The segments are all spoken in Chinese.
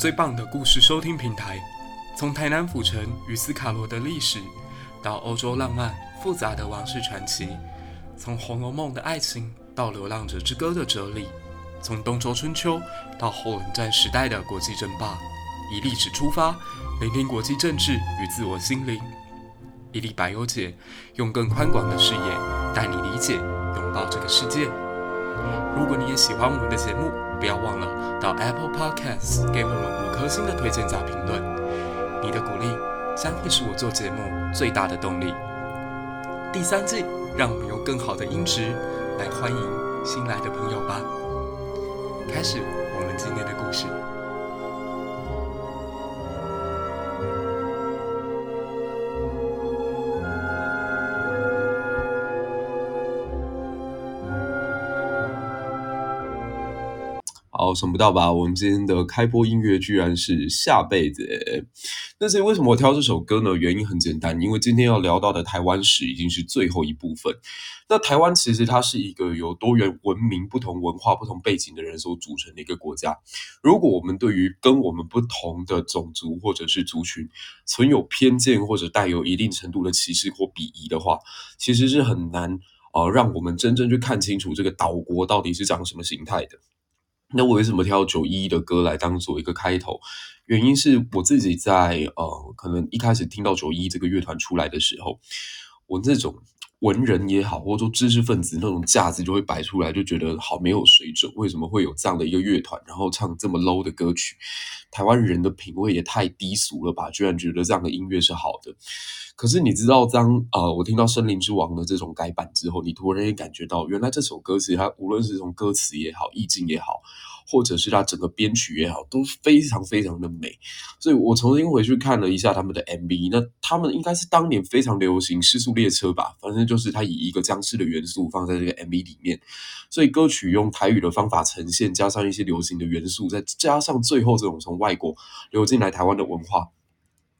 最棒的故事收听平台，从台南府城与斯卡罗的历史，到欧洲浪漫复杂的王室传奇，从《红楼梦》的爱情到《流浪者之歌》的哲理，从东周春秋到后冷战时代的国际争霸，以历史出发，聆听国际政治与自我心灵。一粒百优解，用更宽广的视野带你理解、拥抱这个世界。如果你也喜欢我们的节目，不要忘了到 Apple Podcasts 给我们五颗星的推荐加评论。你的鼓励将会是我做节目最大的动力。第三季，让我们用更好的音质来欢迎新来的朋友吧。开始我们今天的故事。好，想不到吧？我们今天的开播音乐居然是下辈子。但是为什么我挑这首歌呢？原因很简单，因为今天要聊到的台湾史已经是最后一部分。那台湾其实它是一个由多元文明、不同文化、不同背景的人所组成的一个国家。如果我们对于跟我们不同的种族或者是族群存有偏见，或者带有一定程度的歧视或鄙夷的话，其实是很难呃让我们真正去看清楚这个岛国到底是长什么形态的。那我为什么挑九一的歌来当做一个开头？原因是我自己在呃，可能一开始听到九一一这个乐团出来的时候，我这种文人也好，或者说知识分子那种架子就会摆出来，就觉得好没有水准。为什么会有这样的一个乐团，然后唱这么 low 的歌曲？台湾人的品味也太低俗了吧？居然觉得这样的音乐是好的。可是你知道，当呃我听到《森林之王》的这种改版之后，你突然也感觉到，原来这首歌其实它无论是从歌词也好，意境也好，或者是它整个编曲也好，都非常非常的美。所以我重新回去看了一下他们的 MV，那他们应该是当年非常流行《失速列车》吧？反正就是他以一个僵尸的元素放在这个 MV 里面，所以歌曲用台语的方法呈现，加上一些流行的元素，再加上最后这种从外国流进来台湾的文化，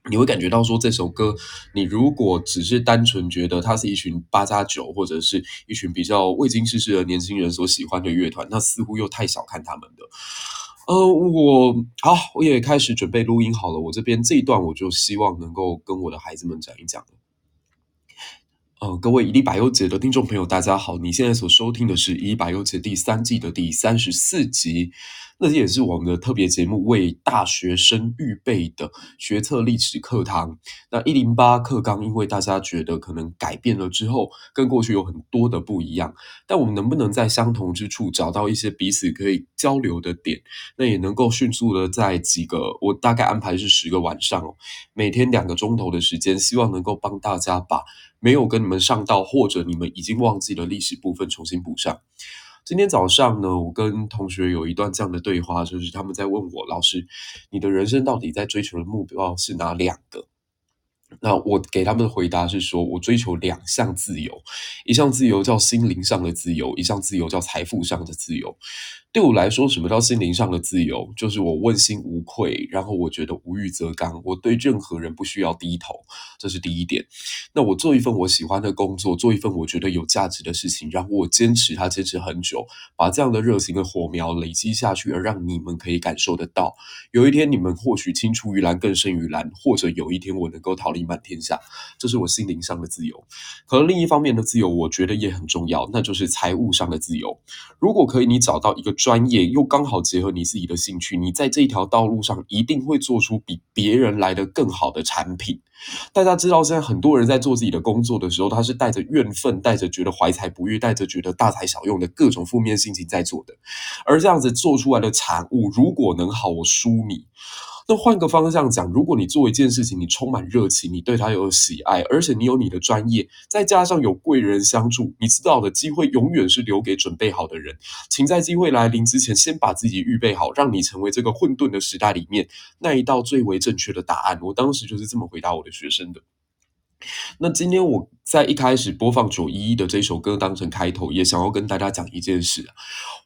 你会感觉到说，这首歌，你如果只是单纯觉得它是一群八加九或者是一群比较未经世事的年轻人所喜欢的乐团，那似乎又太小看他们的。呃，我好，我也开始准备录音好了，我这边这一段我就希望能够跟我的孩子们讲一讲。呃，各位一粒百忧解的听众朋友，大家好，你现在所收听的是一粒百忧解第三季的第三十四集。那也是我们的特别节目，为大学生预备的学测历史课堂。那一零八课纲，因为大家觉得可能改变了之后，跟过去有很多的不一样，但我们能不能在相同之处找到一些彼此可以交流的点？那也能够迅速的在几个，我大概安排是十个晚上哦，每天两个钟头的时间，希望能够帮大家把没有跟你们上到，或者你们已经忘记的历史部分重新补上。今天早上呢，我跟同学有一段这样的对话，就是他们在问我，老师，你的人生到底在追求的目标是哪两个？那我给他们的回答是说，我追求两项自由，一项自由叫心灵上的自由，一项自由叫财富上的自由。对我来说，什么叫心灵上的自由？就是我问心无愧，然后我觉得无欲则刚，我对任何人不需要低头，这是第一点。那我做一份我喜欢的工作，做一份我觉得有价值的事情，然后我坚持它，坚持很久，把这样的热情的火苗累积下去，而让你们可以感受得到。有一天，你们或许青出于蓝更胜于蓝，或者有一天我能够桃李满天下，这是我心灵上的自由。可能另一方面的自由，我觉得也很重要，那就是财务上的自由。如果可以，你找到一个。专业又刚好结合你自己的兴趣，你在这一条道路上一定会做出比别人来得更好的产品。大家知道，现在很多人在做自己的工作的时候，他是带着怨愤，带着觉得怀才不遇，带着觉得大材小用的各种负面心情在做的。而这样子做出来的产物，如果能好，我输你。那换个方向讲，如果你做一件事情，你充满热情，你对它有喜爱，而且你有你的专业，再加上有贵人相助，你知道的机会永远是留给准备好的人。请在机会来临之前，先把自己预备好，让你成为这个混沌的时代里面那一道最为正确的答案。我当时就是这么回答我的学生的。那今天我在一开始播放九一一的这首歌当成开头，也想要跟大家讲一件事，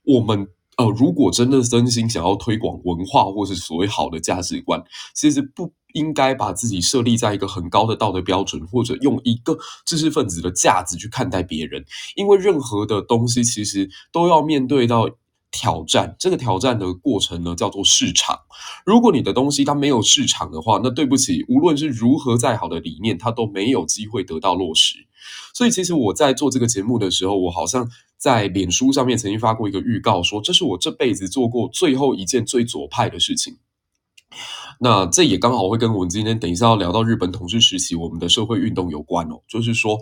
我们。呃，如果真的真心想要推广文化或是所谓好的价值观，其实不应该把自己设立在一个很高的道德标准，或者用一个知识分子的价值去看待别人，因为任何的东西其实都要面对到挑战。这个挑战的过程呢，叫做市场。如果你的东西它没有市场的话，那对不起，无论是如何再好的理念，它都没有机会得到落实。所以，其实我在做这个节目的时候，我好像在脸书上面曾经发过一个预告，说这是我这辈子做过最后一件最左派的事情。那这也刚好会跟我们今天等一下要聊到日本统治时期我们的社会运动有关哦，就是说。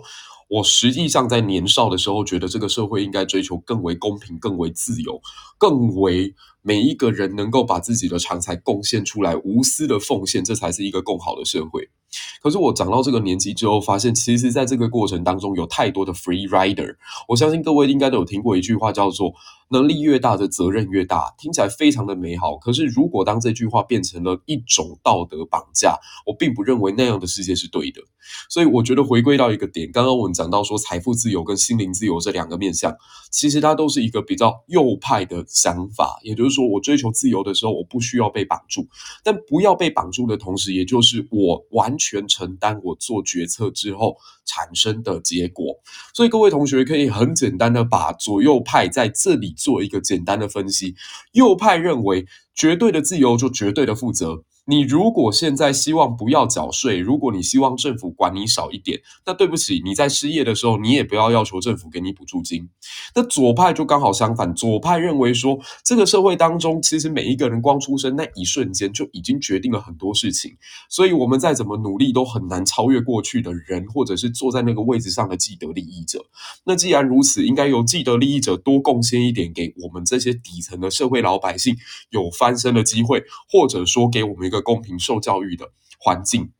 我实际上在年少的时候，觉得这个社会应该追求更为公平、更为自由、更为每一个人能够把自己的长才贡献出来，无私的奉献，这才是一个更好的社会。可是我长到这个年纪之后，发现其实在这个过程当中有太多的 free rider。我相信各位应该都有听过一句话，叫做“能力越大的责任越大”，听起来非常的美好。可是如果当这句话变成了一种道德绑架，我并不认为那样的世界是对的。所以我觉得回归到一个点，刚刚我们讲到说财富自由跟心灵自由这两个面向，其实它都是一个比较右派的想法。也就是说，我追求自由的时候，我不需要被绑住，但不要被绑住的同时，也就是我完全承担我做决策之后产生的结果。所以各位同学可以很简单的把左右派在这里做一个简单的分析。右派认为，绝对的自由就绝对的负责。你如果现在希望不要缴税，如果你希望政府管你少一点，那对不起，你在失业的时候，你也不要要求政府给你补助金。那左派就刚好相反，左派认为说，这个社会当中，其实每一个人光出生那一瞬间就已经决定了很多事情，所以我们再怎么努力都很难超越过去的人，或者是坐在那个位置上的既得利益者。那既然如此，应该由既得利益者多贡献一点，给我们这些底层的社会老百姓有翻身的机会，或者说给我们。一个公平受教育的环境。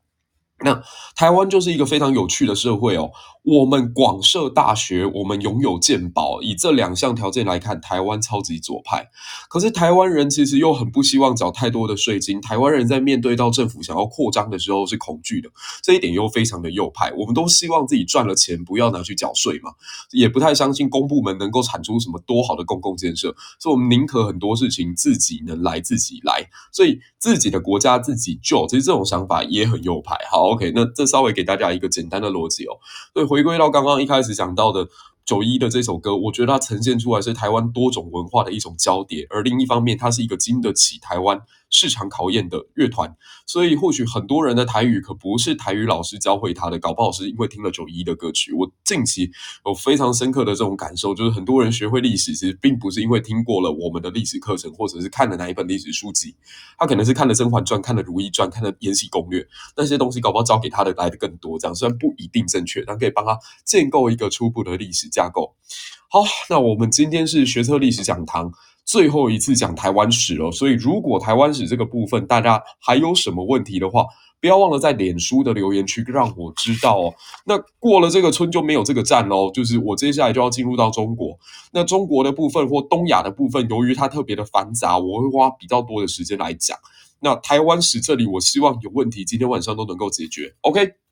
那台湾就是一个非常有趣的社会哦。我们广设大学，我们拥有健保，以这两项条件来看，台湾超级左派。可是台湾人其实又很不希望缴太多的税金。台湾人在面对到政府想要扩张的时候是恐惧的，这一点又非常的右派。我们都希望自己赚了钱不要拿去缴税嘛，也不太相信公部门能够产出什么多好的公共建设，所以我们宁可很多事情自己能来自己来，所以自己的国家自己救。其实这种想法也很右派。好，OK，那这稍微给大家一个简单的逻辑哦。对。回归到刚刚一开始讲到的。九一的这首歌，我觉得它呈现出来是台湾多种文化的一种交叠，而另一方面，它是一个经得起台湾市场考验的乐团。所以，或许很多人的台语可不是台语老师教会他的，搞不好是因为听了九一的歌曲。我近期有非常深刻的这种感受，就是很多人学会历史，其实并不是因为听过了我们的历史课程，或者是看了哪一本历史书籍，他可能是看了《甄嬛传》、看了《如懿传》、看了《延禧攻略》，那些东西搞不好教给他的来的更多。这样虽然不一定正确，但可以帮他建构一个初步的历史架构。好，那我们今天是学测历史讲堂最后一次讲台湾史了，所以如果台湾史这个部分大家还有什么问题的话，不要忘了在脸书的留言区让我知道哦。那过了这个村就没有这个站喽，就是我接下来就要进入到中国。那中国的部分或东亚的部分，由于它特别的繁杂，我会花比较多的时间来讲。那台湾史这里，我希望有问题今天晚上都能够解决。OK。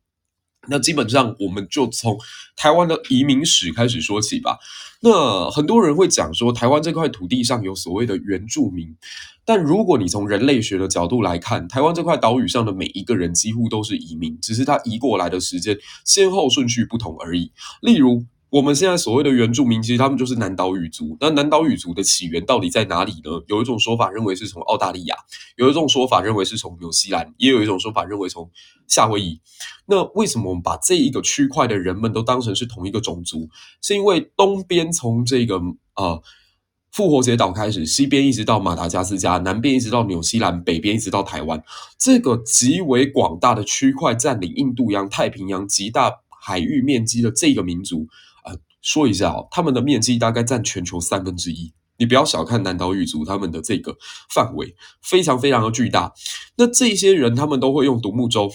那基本上我们就从台湾的移民史开始说起吧。那很多人会讲说，台湾这块土地上有所谓的原住民，但如果你从人类学的角度来看，台湾这块岛屿上的每一个人几乎都是移民，只是他移过来的时间先后顺序不同而已。例如，我们现在所谓的原住民，其实他们就是南岛语族。那南岛语族的起源到底在哪里呢？有一种说法认为是从澳大利亚，有一种说法认为是从纽西兰，也有一种说法认为从夏威夷。那为什么我们把这一个区块的人们都当成是同一个种族？是因为东边从这个呃复活节岛开始，西边一直到马达加斯加，南边一直到纽西兰，北边一直到台湾，这个极为广大的区块占领印度洋、太平洋极大海域面积的这个民族。说一下哦，他们的面积大概占全球三分之一。你不要小看南岛语族，他们的这个范围非常非常的巨大。那这些人，他们都会用独木舟。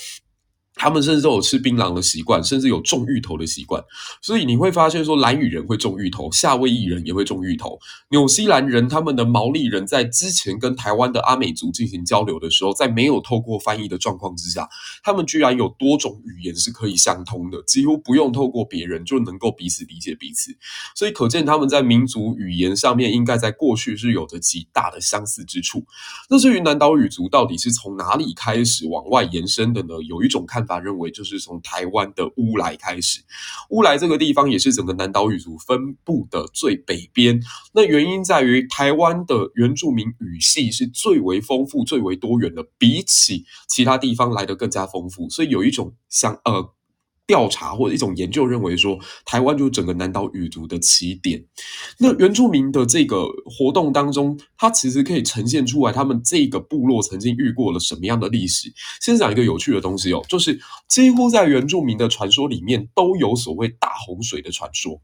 他们甚至都有吃槟榔的习惯，甚至有种芋头的习惯。所以你会发现说，兰屿人会种芋头，夏威夷人也会种芋头。纽西兰人他们的毛利人在之前跟台湾的阿美族进行交流的时候，在没有透过翻译的状况之下，他们居然有多种语言是可以相通的，几乎不用透过别人就能够彼此理解彼此。所以可见他们在民族语言上面，应该在过去是有着极大的相似之处。那至于南岛语族到底是从哪里开始往外延伸的呢？有一种看法认为，就是从台湾的乌来开始。乌来这个地方也是整个南岛语族分布的最北边。那原因在于台湾的原住民语系是最为丰富、最为多元的，比起其他地方来的更加丰富。所以有一种像呃。调查或者一种研究认为说，台湾就是整个南岛语族的起点。那原住民的这个活动当中，它其实可以呈现出来他们这个部落曾经遇过了什么样的历史。先讲一个有趣的东西哦，就是几乎在原住民的传说里面都有所谓大洪水的传说。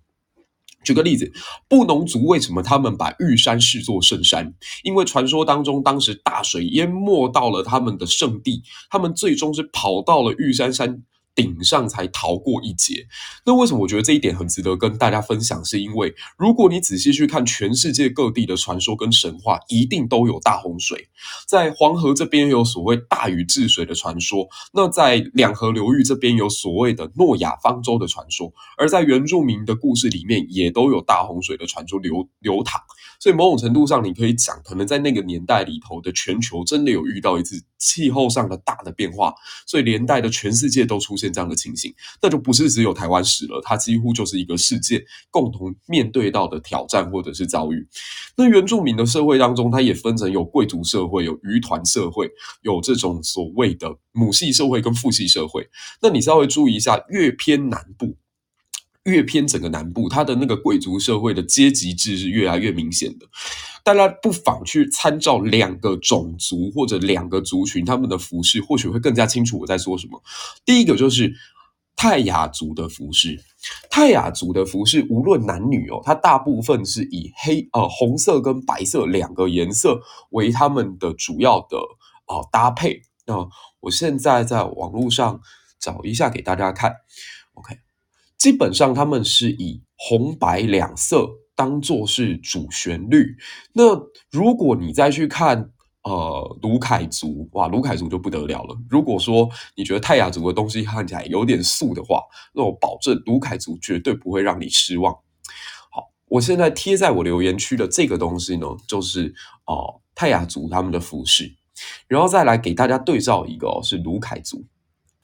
举个例子，布农族为什么他们把玉山视作圣山？因为传说当中，当时大水淹没到了他们的圣地，他们最终是跑到了玉山山。顶上才逃过一劫。那为什么我觉得这一点很值得跟大家分享？是因为如果你仔细去看全世界各地的传说跟神话，一定都有大洪水。在黄河这边有所谓大禹治水的传说，那在两河流域这边有所谓的诺亚方舟的传说，而在原住民的故事里面也都有大洪水的传说流流淌。所以某种程度上，你可以讲，可能在那个年代里头的全球真的有遇到一次气候上的大的变化，所以连带的全世界都出现这样的情形，那就不是只有台湾史了，它几乎就是一个世界共同面对到的挑战或者是遭遇。那原住民的社会当中，它也分成有贵族社会、有渔团社会、有这种所谓的母系社会跟父系社会。那你稍微注意一下，越偏南部。越偏整个南部，它的那个贵族社会的阶级制是越来越明显的。大家不妨去参照两个种族或者两个族群他们的服饰，或许会更加清楚我在说什么。第一个就是泰雅族的服饰，泰雅族的服饰无论男女哦，它大部分是以黑呃红色跟白色两个颜色为他们的主要的呃搭配。那我现在在网络上找一下给大家看，OK。基本上他们是以红白两色当做是主旋律。那如果你再去看呃鲁凯族，哇，鲁凯族就不得了了。如果说你觉得泰雅族的东西看起来有点素的话，那我保证鲁凯族绝对不会让你失望。好，我现在贴在我留言区的这个东西呢，就是哦、呃、泰雅族他们的服饰，然后再来给大家对照一个、哦、是鲁凯族。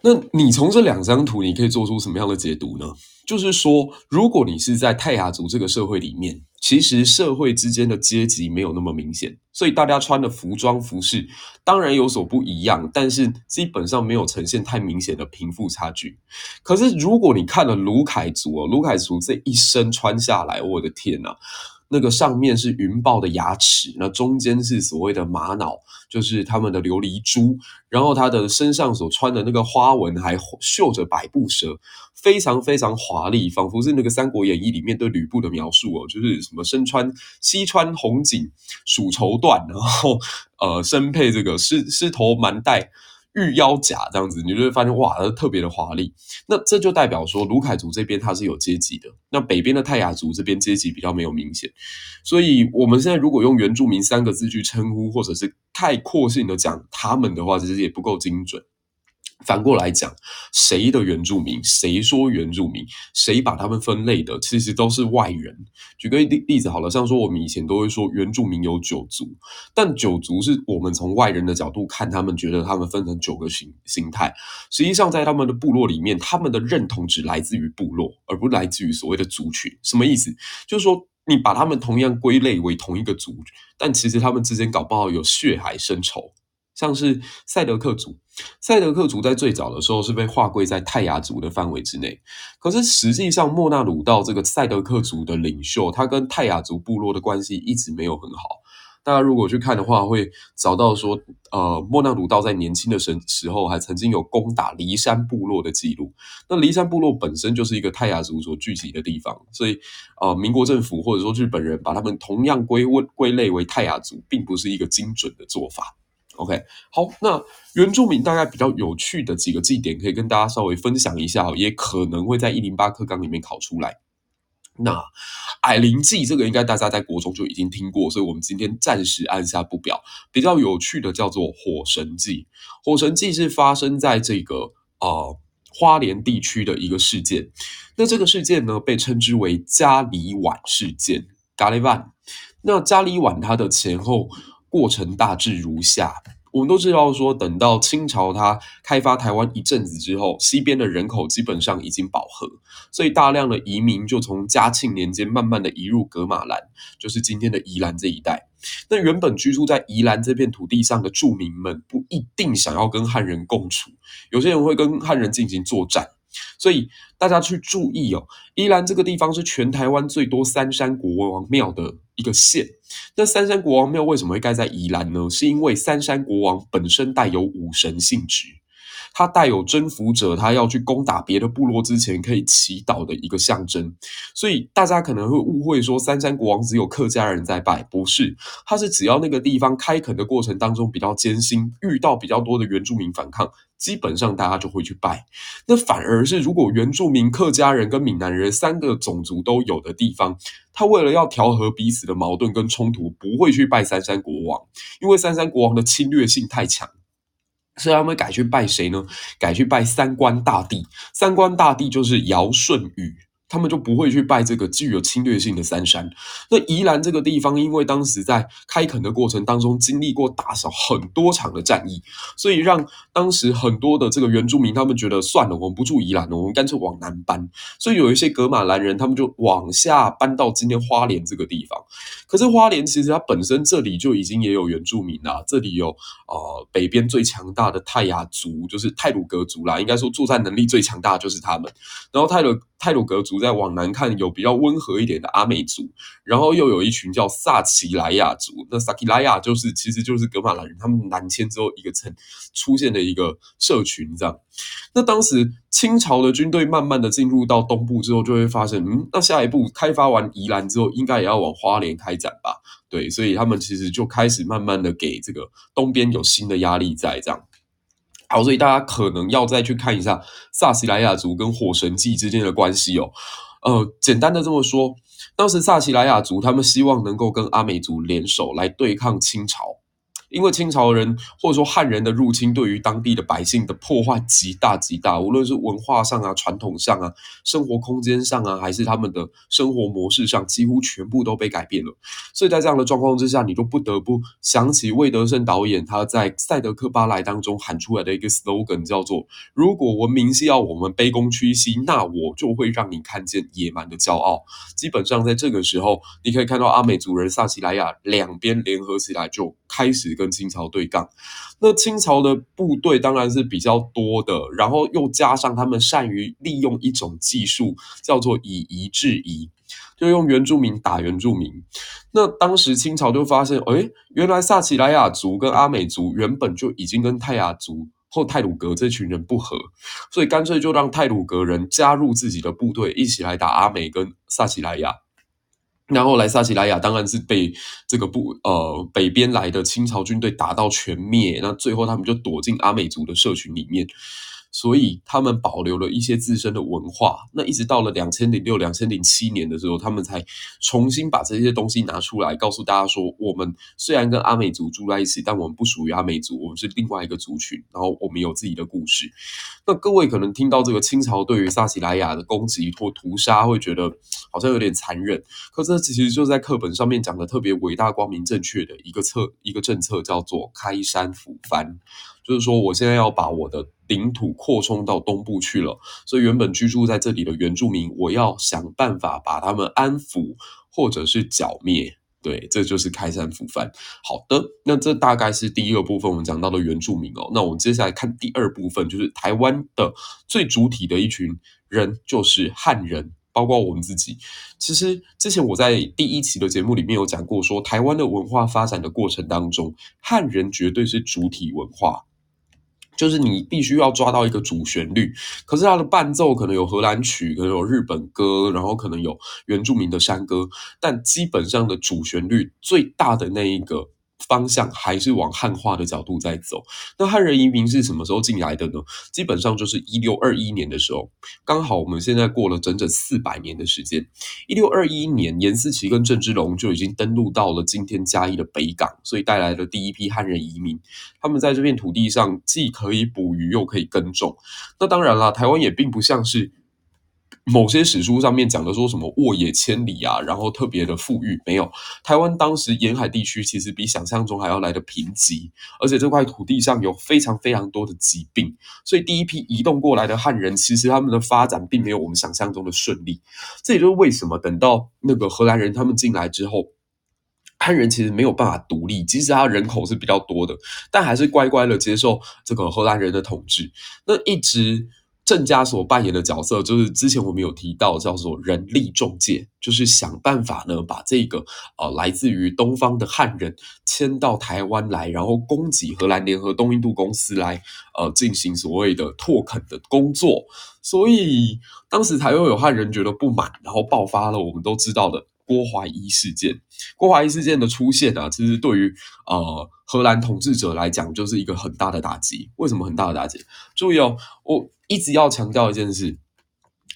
那你从这两张图，你可以做出什么样的解读呢？就是说，如果你是在泰雅族这个社会里面，其实社会之间的阶级没有那么明显，所以大家穿的服装服饰当然有所不一样，但是基本上没有呈现太明显的贫富差距。可是如果你看了卢凯族哦，鲁凯族这一身穿下来，我的天呐！那个上面是云豹的牙齿，那中间是所谓的玛瑙，就是他们的琉璃珠，然后他的身上所穿的那个花纹还绣着百步蛇，非常非常华丽，仿佛是那个《三国演义》里面对吕布的描述哦，就是什么身穿西穿红锦蜀绸缎，然后呃身配这个狮狮头蛮带。玉腰甲这样子，你就会发现哇，它特别的华丽。那这就代表说，卢凯族这边它是有阶级的。那北边的泰雅族这边阶级比较没有明显。所以，我们现在如果用原住民三个字去称呼，或者是概括性的讲他们的话，其实也不够精准。反过来讲，谁的原住民？谁说原住民？谁把他们分类的？其实都是外人。举个例例子好了，像说我们以前都会说原住民有九族，但九族是我们从外人的角度看，他们觉得他们分成九个形形态。实际上，在他们的部落里面，他们的认同只来自于部落，而不来自于所谓的族群。什么意思？就是说，你把他们同样归类为同一个族，但其实他们之间搞不好有血海深仇。像是赛德克族，赛德克族在最早的时候是被划归在泰雅族的范围之内。可是实际上，莫那鲁道这个赛德克族的领袖，他跟泰雅族部落的关系一直没有很好。大家如果去看的话，会找到说，呃，莫那鲁道在年轻的时时候还曾经有攻打梨山部落的记录。那梨山部落本身就是一个泰雅族所聚集的地方，所以，呃，民国政府或者说日本人把他们同样归归归类为泰雅族，并不是一个精准的做法。OK，好，那原住民大概比较有趣的几个祭典，可以跟大家稍微分享一下，也可能会在一零八课纲里面考出来。那矮灵祭这个应该大家在国中就已经听过，所以我们今天暂时按下不表。比较有趣的叫做火神祭，火神祭是发生在这个呃花莲地区的一个事件。那这个事件呢，被称之为加里晚事件 （Galivan）。那加里晚它的前后。过程大致如下：我们都知道说，等到清朝它开发台湾一阵子之后，西边的人口基本上已经饱和，所以大量的移民就从嘉庆年间慢慢的移入噶玛兰，就是今天的宜兰这一带。那原本居住在宜兰这片土地上的住民们不一定想要跟汉人共处，有些人会跟汉人进行作战。所以大家去注意哦，宜兰这个地方是全台湾最多三山国王庙的一个县。那三山国王庙为什么会盖在宜兰呢？是因为三山国王本身带有武神性质。它带有征服者，他要去攻打别的部落之前可以祈祷的一个象征，所以大家可能会误会说三山国王只有客家人在拜，不是，他是只要那个地方开垦的过程当中比较艰辛，遇到比较多的原住民反抗，基本上大家就会去拜。那反而是如果原住民、客家人跟闽南人三个种族都有的地方，他为了要调和彼此的矛盾跟冲突，不会去拜三山国王，因为三山国王的侵略性太强。所以他们改去拜谁呢？改去拜三官大帝。三官大帝就是尧舜禹。他们就不会去拜这个具有侵略性的三山。那宜兰这个地方，因为当时在开垦的过程当中，经历过大小很多场的战役，所以让当时很多的这个原住民，他们觉得算了，我们不住宜兰了，我们干脆往南搬。所以有一些格马兰人，他们就往下搬到今天花莲这个地方。可是花莲其实它本身这里就已经也有原住民啦，这里有呃北边最强大的泰雅族，就是泰鲁格族啦，应该说作战能力最强大的就是他们。然后泰鲁泰鲁格族再往南看，有比较温和一点的阿美族，然后又有一群叫萨奇莱雅族。那萨奇莱雅就是其实就是格马兰人，他们南迁之后一个城出现的一个社群这样。那当时清朝的军队慢慢的进入到东部之后，就会发现，嗯，那下一步开发完宜兰之后，应该也要往花莲开展吧？对，所以他们其实就开始慢慢的给这个东边有新的压力在这样。好，所以大家可能要再去看一下萨奇莱雅族跟火神祭之间的关系哦。呃，简单的这么说，当时萨奇莱雅族他们希望能够跟阿美族联手来对抗清朝。因为清朝人或者说汉人的入侵，对于当地的百姓的破坏极大极大，无论是文化上啊、传统上啊、生活空间上啊，还是他们的生活模式上，几乎全部都被改变了。所以在这样的状况之下，你就不得不想起魏德圣导演他在《赛德克巴莱》当中喊出来的一个 slogan，叫做“如果文明是要我们卑躬屈膝，那我就会让你看见野蛮的骄傲”。基本上在这个时候，你可以看到阿美族人萨奇莱雅两边联合起来就开始跟清朝对杠，那清朝的部队当然是比较多的，然后又加上他们善于利用一种技术，叫做以夷制夷，就用原住民打原住民。那当时清朝就发现，诶，原来萨奇莱雅族跟阿美族原本就已经跟泰雅族或泰鲁格这群人不和，所以干脆就让泰鲁格人加入自己的部队，一起来打阿美跟萨奇莱雅。然后来萨奇莱雅当然是被这个不呃北边来的清朝军队打到全灭，那最后他们就躲进阿美族的社群里面。所以他们保留了一些自身的文化，那一直到了两千零六、两千零七年的时候，他们才重新把这些东西拿出来，告诉大家说：我们虽然跟阿美族住在一起，但我们不属于阿美族，我们是另外一个族群。然后我们有自己的故事。那各位可能听到这个清朝对于萨奇莱雅的攻击或屠杀，会觉得好像有点残忍。可这其实就在课本上面讲的特别伟大、光明正确的一个策、一个政策，叫做开山抚番。就是说，我现在要把我的领土扩充到东部去了，所以原本居住在这里的原住民，我要想办法把他们安抚或者是剿灭。对，这就是开山抚番。好的，那这大概是第一个部分，我们讲到的原住民哦。那我们接下来看第二部分，就是台湾的最主体的一群人，就是汉人，包括我们自己。其实之前我在第一期的节目里面有讲过说，说台湾的文化发展的过程当中，汉人绝对是主体文化。就是你必须要抓到一个主旋律，可是它的伴奏可能有荷兰曲，可能有日本歌，然后可能有原住民的山歌，但基本上的主旋律最大的那一个。方向还是往汉化的角度在走。那汉人移民是什么时候进来的呢？基本上就是一六二一年的时候，刚好我们现在过了整整四百年的时间。一六二一年，颜思齐跟郑芝龙就已经登陆到了今天嘉义的北港，所以带来了第一批汉人移民。他们在这片土地上既可以捕鱼，又可以耕种。那当然啦，台湾也并不像是。某些史书上面讲的说什么沃野千里啊，然后特别的富裕，没有。台湾当时沿海地区其实比想象中还要来得贫瘠，而且这块土地上有非常非常多的疾病，所以第一批移动过来的汉人，其实他们的发展并没有我们想象中的顺利。这也就是为什么等到那个荷兰人他们进来之后，汉人其实没有办法独立，即使他人口是比较多的，但还是乖乖的接受这个荷兰人的统治。那一直。郑家所扮演的角色，就是之前我们有提到，叫做人力中介，就是想办法呢，把这个呃来自于东方的汉人迁到台湾来，然后供给荷兰联合东印度公司来呃进行所谓的拓垦的工作。所以当时才会有汉人觉得不满，然后爆发了我们都知道的郭怀一事件。郭怀一事件的出现啊，其实对于呃荷兰统治者来讲，就是一个很大的打击。为什么很大的打击？注意哦，我。一直要强调一件事，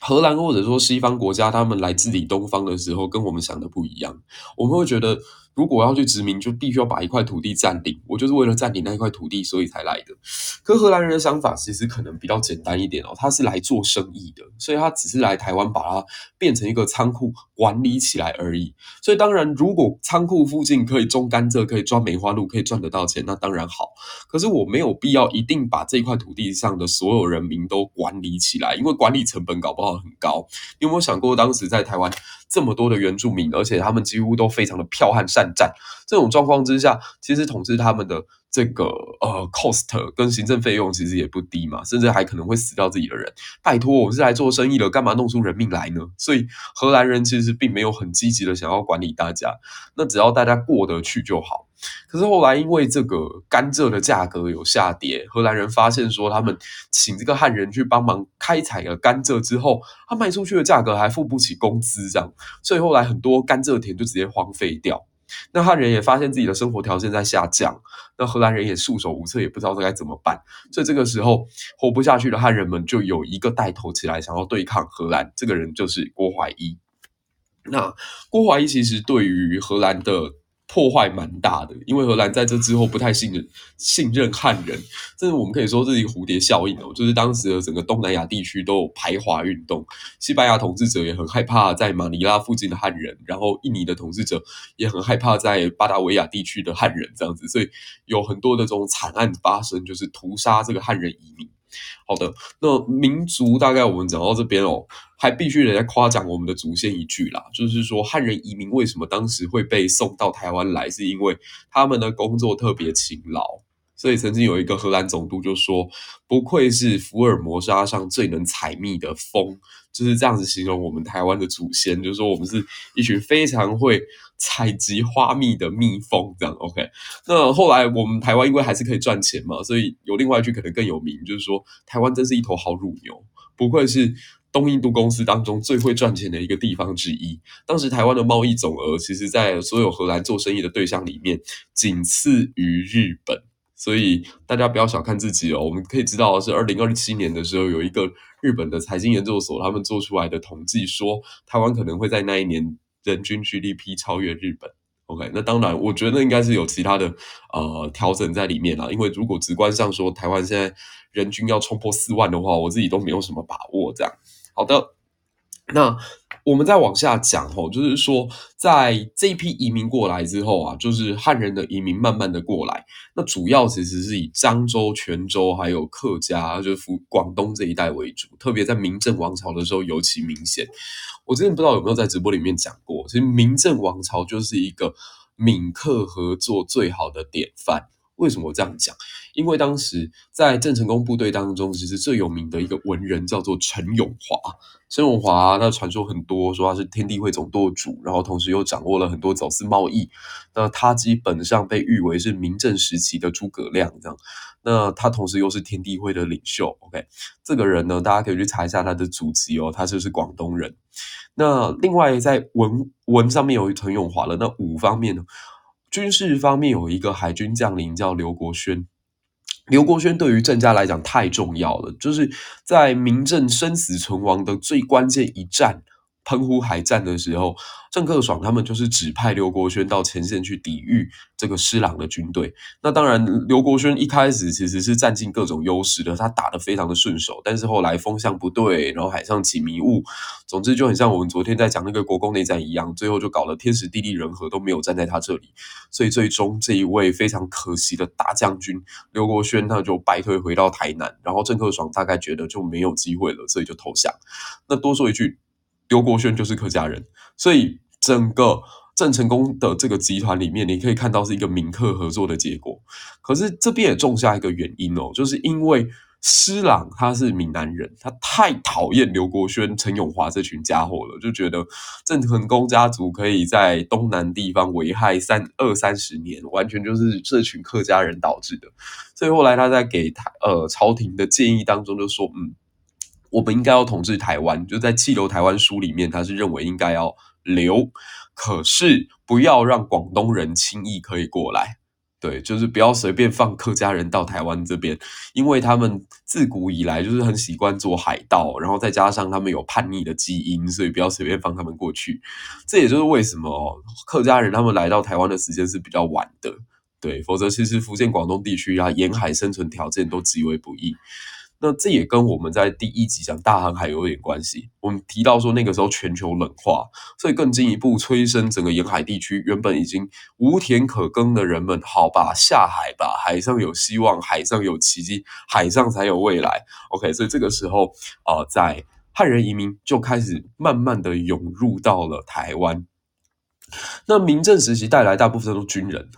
荷兰或者说西方国家，他们来治理东方的时候，跟我们想的不一样。我们会觉得。如果要去殖民，就必须要把一块土地占领。我就是为了占领那一块土地，所以才来的。可荷兰人的想法其实可能比较简单一点哦，他是来做生意的，所以他只是来台湾把它变成一个仓库管理起来而已。所以当然，如果仓库附近可以种甘蔗，可以装梅花鹿，可以赚得到钱，那当然好。可是我没有必要一定把这块土地上的所有人民都管理起来，因为管理成本搞不好很高。你有没有想过，当时在台湾？这么多的原住民，而且他们几乎都非常的剽悍善战。这种状况之下，其实统治他们的这个呃 cost 跟行政费用其实也不低嘛，甚至还可能会死掉自己的人。拜托，我是来做生意的，干嘛弄出人命来呢？所以荷兰人其实并没有很积极的想要管理大家，那只要大家过得去就好。可是后来，因为这个甘蔗的价格有下跌，荷兰人发现说，他们请这个汉人去帮忙开采了甘蔗之后，他卖出去的价格还付不起工资，这样，所以后来很多甘蔗田就直接荒废掉。那汉人也发现自己的生活条件在下降，那荷兰人也束手无策，也不知道该怎么办。所以这个时候，活不下去的汉人们就有一个带头起来，想要对抗荷兰。这个人就是郭怀一。那郭怀一其实对于荷兰的。破坏蛮大的，因为荷兰在这之后不太信任信任汉人，这是我们可以说这是一个蝴蝶效应哦，就是当时的整个东南亚地区都有排华运动，西班牙统治者也很害怕在马尼拉附近的汉人，然后印尼的统治者也很害怕在巴达维亚地区的汉人这样子，所以有很多的这种惨案发生，就是屠杀这个汉人移民。好的，那民族大概我们讲到这边哦，还必须得再夸奖我们的祖先一句啦，就是说汉人移民为什么当时会被送到台湾来，是因为他们的工作特别勤劳。所以曾经有一个荷兰总督就说：“不愧是福尔摩沙上最能采蜜的蜂。”就是这样子形容我们台湾的祖先，就是说我们是一群非常会采集花蜜的蜜蜂。这样 OK。那后来我们台湾因为还是可以赚钱嘛，所以有另外一句可能更有名，就是说台湾真是一头好乳牛。不愧是东印度公司当中最会赚钱的一个地方之一。当时台湾的贸易总额，其实在所有荷兰做生意的对象里面，仅次于日本。所以大家不要小看自己哦，我们可以知道是，二零二七年的时候，有一个日本的财经研究所，他们做出来的统计说，台湾可能会在那一年人均 GDP 超越日本。OK，那当然，我觉得应该是有其他的呃调整在里面啦，因为如果直观上说，台湾现在人均要冲破四万的话，我自己都没有什么把握。这样，好的。那我们再往下讲吼，就是说，在这一批移民过来之后啊，就是汉人的移民慢慢的过来，那主要其实是以漳州、泉州还有客家，就是福广东这一带为主，特别在明郑王朝的时候尤其明显。我之前不知道有没有在直播里面讲过，其实明郑王朝就是一个闽客合作最好的典范。为什么我这样讲？因为当时在郑成功部队当中，其实最有名的一个文人叫做陈永华。陈永华，那传说很多，说他是天地会总舵主，然后同时又掌握了很多走私贸易。那他基本上被誉为是明郑时期的诸葛亮，这样。那他同时又是天地会的领袖。OK，这个人呢，大家可以去查一下他的祖籍哦，他就是广东人。那另外在文文上面有陈永华了，那武方面呢，军事方面有一个海军将领叫刘国轩。刘国轩对于郑家来讲太重要了，就是在明郑生死存亡的最关键一战澎湖海战的时候，郑克爽他们就是指派刘国轩到前线去抵御这个施琅的军队。那当然，刘国轩一开始其实是占尽各种优势的，他打得非常的顺手。但是后来风向不对，然后海上起迷雾，总之就很像我们昨天在讲那个国共内战一样，最后就搞得天时地利人和都没有站在他这里。所以最终这一位非常可惜的大将军刘国轩，他就败退回到台南。然后郑克爽大概觉得就没有机会了，所以就投降。那多说一句。刘国轩就是客家人，所以整个郑成功的这个集团里面，你可以看到是一个闽客合作的结果。可是这边也种下一个原因哦，就是因为施琅他是闽南人，他太讨厌刘国轩、陈永华这群家伙了，就觉得郑成功家族可以在东南地方危害三二三十年，完全就是这群客家人导致的。所以后来他在给他呃朝廷的建议当中就说，嗯。我们应该要统治台湾，就在《弃留台湾书》里面，他是认为应该要留，可是不要让广东人轻易可以过来，对，就是不要随便放客家人到台湾这边，因为他们自古以来就是很习惯做海盗，然后再加上他们有叛逆的基因，所以不要随便放他们过去。这也就是为什么客家人他们来到台湾的时间是比较晚的，对，否则其实福建、广东地区啊，沿海生存条件都极为不易。那这也跟我们在第一集讲大航海有点关系。我们提到说那个时候全球冷化，所以更进一步催生整个沿海地区原本已经无田可耕的人们，好吧，下海吧，海上有希望，海上有奇迹，海上才有未来。OK，所以这个时候啊、在汉人移民就开始慢慢的涌入到了台湾。那明郑时期带来大部分都是军人。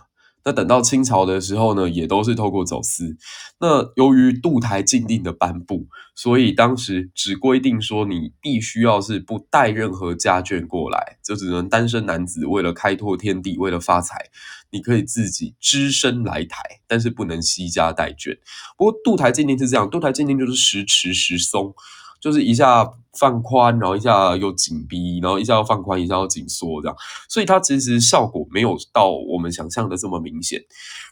那等到清朝的时候呢，也都是透过走私。那由于渡台禁令的颁布，所以当时只规定说，你必须要是不带任何家眷过来，就只能单身男子为了开拓天地，为了发财，你可以自己只身来台，但是不能携家带眷。不过渡台禁令是这样，渡台禁令就是时迟时松。就是一下放宽，然后一下又紧逼，然后一下要放宽，一下要紧缩，这样，所以它其实效果没有到我们想象的这么明显。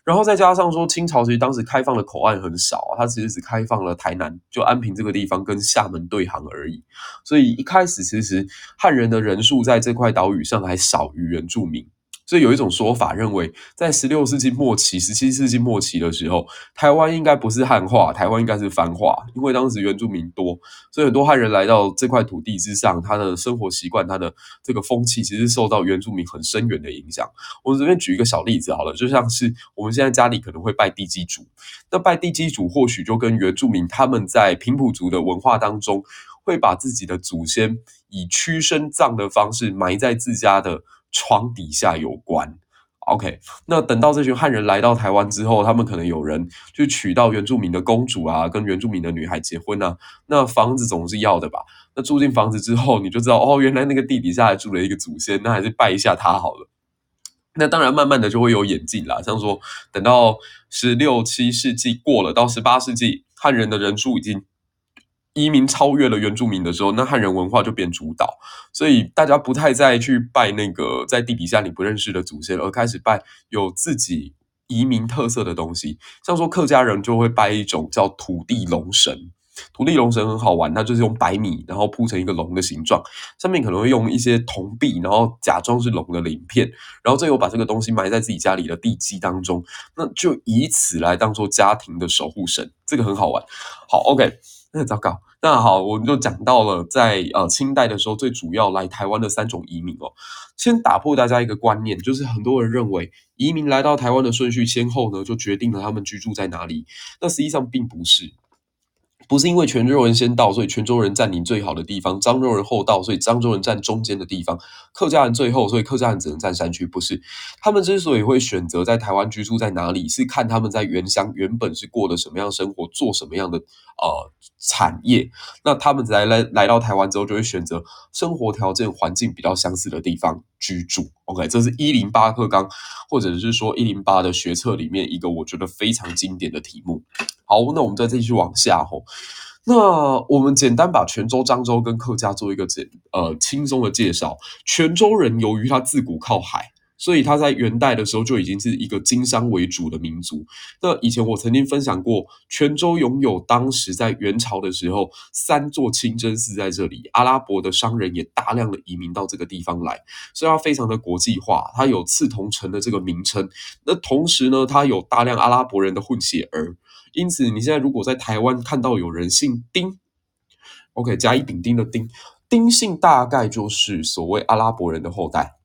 然后再加上说，清朝其实当时开放的口岸很少，它其实只开放了台南，就安平这个地方跟厦门对航而已。所以一开始其实汉人的人数在这块岛屿上还少于原住民。所以有一种说法认为，在十六世纪末期、十七世纪末期的时候，台湾应该不是汉化，台湾应该是番化，因为当时原住民多，所以很多汉人来到这块土地之上，他的生活习惯、他的这个风气，其实受到原住民很深远的影响。我们这边举一个小例子好了，就像是我们现在家里可能会拜地基主，那拜地基主或许就跟原住民他们在平埔族的文化当中，会把自己的祖先以屈身葬的方式埋在自家的。床底下有关，OK。那等到这群汉人来到台湾之后，他们可能有人就娶到原住民的公主啊，跟原住民的女孩结婚啊。那房子总是要的吧？那住进房子之后，你就知道哦，原来那个地底下还住了一个祖先，那还是拜一下他好了。那当然，慢慢的就会有演进啦。像说，等到十六七世纪过了，到十八世纪，汉人的人数已经。移民超越了原住民的时候，那汉人文化就变主导，所以大家不太再去拜那个在地底下你不认识的祖先，而开始拜有自己移民特色的东西。像说客家人就会拜一种叫土地龙神，土地龙神很好玩，它就是用白米然后铺成一个龙的形状，上面可能会用一些铜币，然后假装是龙的鳞片，然后最后把这个东西埋在自己家里的地基当中，那就以此来当做家庭的守护神，这个很好玩。好，OK。那 糟糕。那好，我们就讲到了在呃清代的时候，最主要来台湾的三种移民哦。先打破大家一个观念，就是很多人认为移民来到台湾的顺序先后呢，就决定了他们居住在哪里。那实际上并不是。不是因为泉州人先到，所以泉州人占领最好的地方；漳州人后到，所以漳州人占中间的地方；客家人最后，所以客家人只能占山区。不是，他们之所以会选择在台湾居住在哪里，是看他们在原乡原本是过的什么样生活，做什么样的呃产业。那他们来来来到台湾之后，就会选择生活条件环境比较相似的地方居住。OK，这是一零八课纲，或者是说一零八的学测里面一个我觉得非常经典的题目。好，那我们再继续往下吼。那我们简单把泉州、漳州跟客家做一个简呃轻松的介绍。泉州人由于他自古靠海，所以他在元代的时候就已经是一个经商为主的民族。那以前我曾经分享过，泉州拥有当时在元朝的时候三座清真寺在这里，阿拉伯的商人也大量的移民到这个地方来，所以它非常的国际化，它有刺桐城的这个名称。那同时呢，它有大量阿拉伯人的混血儿，因此你现在如果在台湾看到有人姓丁，OK，甲乙丙丁的丁，丁姓大概就是所谓阿拉伯人的后代。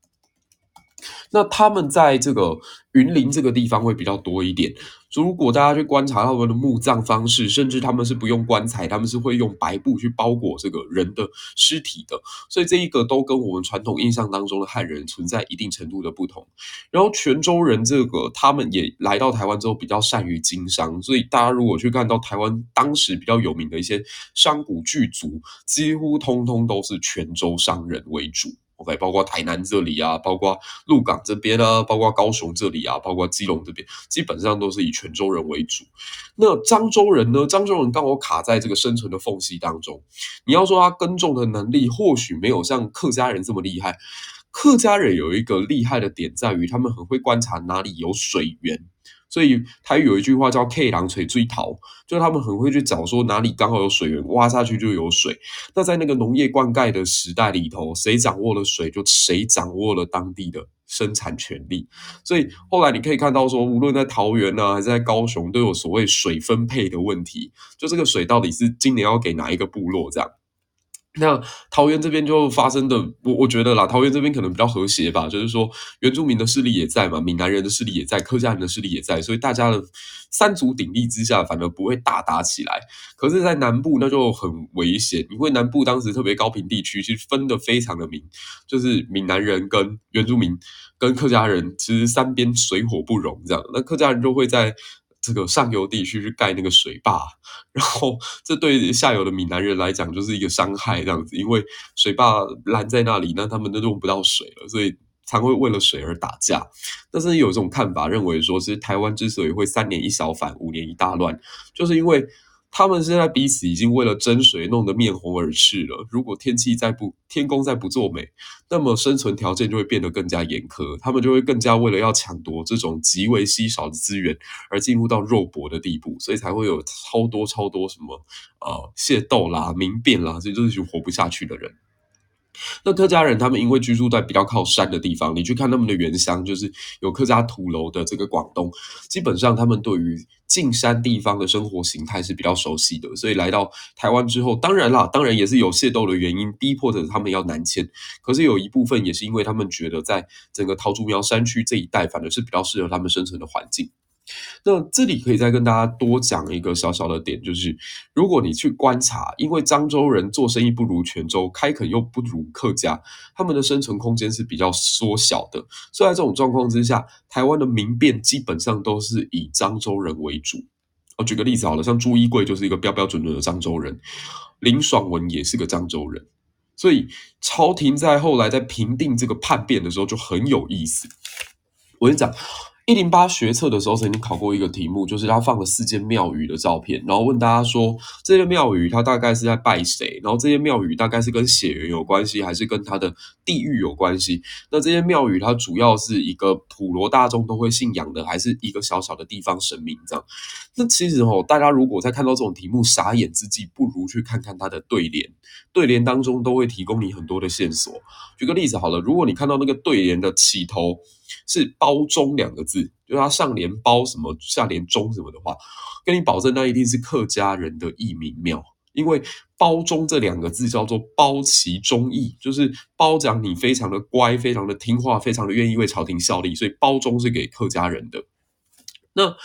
那他们在这个云林这个地方会比较多一点。如果大家去观察他们的墓葬方式，甚至他们是不用棺材，他们是会用白布去包裹这个人的尸体的。所以这一个都跟我们传统印象当中的汉人存在一定程度的不同。然后泉州人这个，他们也来到台湾之后比较善于经商，所以大家如果去看到台湾当时比较有名的一些商贾巨族，几乎通通都是泉州商人为主。OK，包括台南这里啊，包括鹿港这边啊，包括高雄这里啊，包括基隆这边，基本上都是以泉州人为主。那漳州人呢？漳州人刚好卡在这个生存的缝隙当中。你要说他耕种的能力，或许没有像客家人这么厉害。客家人有一个厉害的点在于，他们很会观察哪里有水源。所以台语有一句话叫 “K 狼锤追桃”，就他们很会去找说哪里刚好有水源，挖下去就有水。那在那个农业灌溉的时代里头，谁掌握了水，就谁掌握了当地的生产权利。所以后来你可以看到说，无论在桃园呢、啊，还是在高雄，都有所谓水分配的问题，就这个水到底是今年要给哪一个部落这样。那桃园这边就发生的，我我觉得啦，桃园这边可能比较和谐吧，就是说原住民的势力也在嘛，闽南人的势力也在，客家人的势力也在，所以大家的三足鼎立之下，反而不会大打起来。可是，在南部那就很危险，因为南部当时特别高平地区，其实分得非常的明，就是闽南人跟原住民跟客家人，其实三边水火不容这样。那客家人就会在。这个上游地区去盖那个水坝，然后这对下游的闽南人来讲就是一个伤害，这样子，因为水坝拦在那里，那他们都用不到水了，所以才会为了水而打架。但是有一种看法，认为说，其实台湾之所以会三年一小反，五年一大乱，就是因为。他们现在彼此已经为了争水弄得面红耳赤了。如果天气再不天公再不作美，那么生存条件就会变得更加严苛。他们就会更加为了要抢夺这种极为稀少的资源而进入到肉搏的地步，所以才会有超多超多什么呃械斗啦、民变啦，这就是一群活不下去的人。那客家人他们因为居住在比较靠山的地方，你去看他们的原乡，就是有客家土楼的这个广东，基本上他们对于近山地方的生活形态是比较熟悉的，所以来到台湾之后，当然啦，当然也是有械斗的原因逼迫着他们要南迁，可是有一部分也是因为他们觉得在整个桃竹苗山区这一带，反而是比较适合他们生存的环境。那这里可以再跟大家多讲一个小小的点，就是如果你去观察，因为漳州人做生意不如泉州，开垦又不如客家，他们的生存空间是比较缩小的。所以在这种状况之下，台湾的民变基本上都是以漳州人为主。我举个例子好了，像朱一贵就是一个标标准准的漳州人，林爽文也是个漳州人，所以朝廷在后来在平定这个叛变的时候就很有意思。我跟你讲。一零八学测的时候，曾经考过一个题目，就是他放了四间庙宇的照片，然后问大家说，这些庙宇他大概是在拜谁？然后这些庙宇大概是跟血缘有关系，还是跟他的地域有关系？那这些庙宇它主要是一个普罗大众都会信仰的，还是一个小小的地方神明这样？那其实哦，大家如果在看到这种题目傻眼之际，不如去看看它的对联，对联当中都会提供你很多的线索。举个例子好了，如果你看到那个对联的起头。是褒忠两个字，就是他上联褒什么，下联忠什么的话，跟你保证，那一定是客家人的义民庙，因为褒忠这两个字叫做褒其忠义，就是褒奖你非常的乖，非常的听话，非常的愿意为朝廷效力，所以褒忠是给客家人的。那。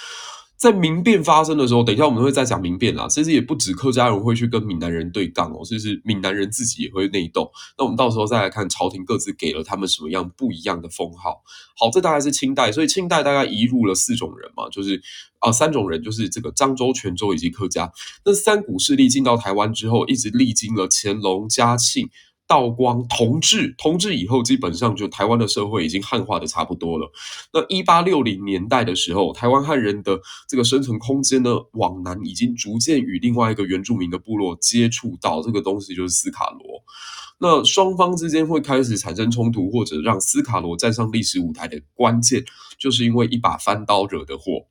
在民变发生的时候，等一下我们会再讲民变啦。其实也不止客家人会去跟闽南人对杠哦，其实闽南人自己也会内斗。那我们到时候再来看朝廷各自给了他们什么样不一样的封号。好，这大概是清代，所以清代大概移入了四种人嘛，就是啊、三种人，就是这个漳州、泉州以及客家。那三股势力进到台湾之后，一直历经了乾隆、嘉庆。道光同治，同治以后，基本上就台湾的社会已经汉化的差不多了。那一八六零年代的时候，台湾汉人的这个生存空间呢，往南已经逐渐与另外一个原住民的部落接触到，这个东西就是斯卡罗。那双方之间会开始产生冲突，或者让斯卡罗站上历史舞台的关键，就是因为一把翻刀惹的祸。